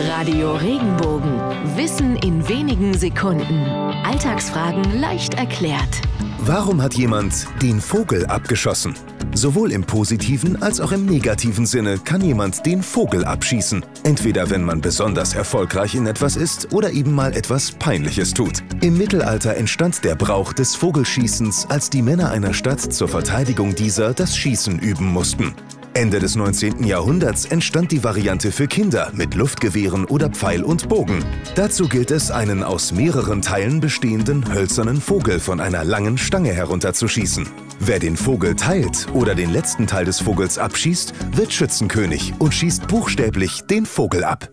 Radio Regenbogen. Wissen in wenigen Sekunden. Alltagsfragen leicht erklärt. Warum hat jemand den Vogel abgeschossen? Sowohl im positiven als auch im negativen Sinne kann jemand den Vogel abschießen. Entweder wenn man besonders erfolgreich in etwas ist oder eben mal etwas Peinliches tut. Im Mittelalter entstand der Brauch des Vogelschießens, als die Männer einer Stadt zur Verteidigung dieser das Schießen üben mussten. Ende des 19. Jahrhunderts entstand die Variante für Kinder mit Luftgewehren oder Pfeil und Bogen. Dazu gilt es, einen aus mehreren Teilen bestehenden hölzernen Vogel von einer langen Stange herunterzuschießen. Wer den Vogel teilt oder den letzten Teil des Vogels abschießt, wird Schützenkönig und schießt buchstäblich den Vogel ab.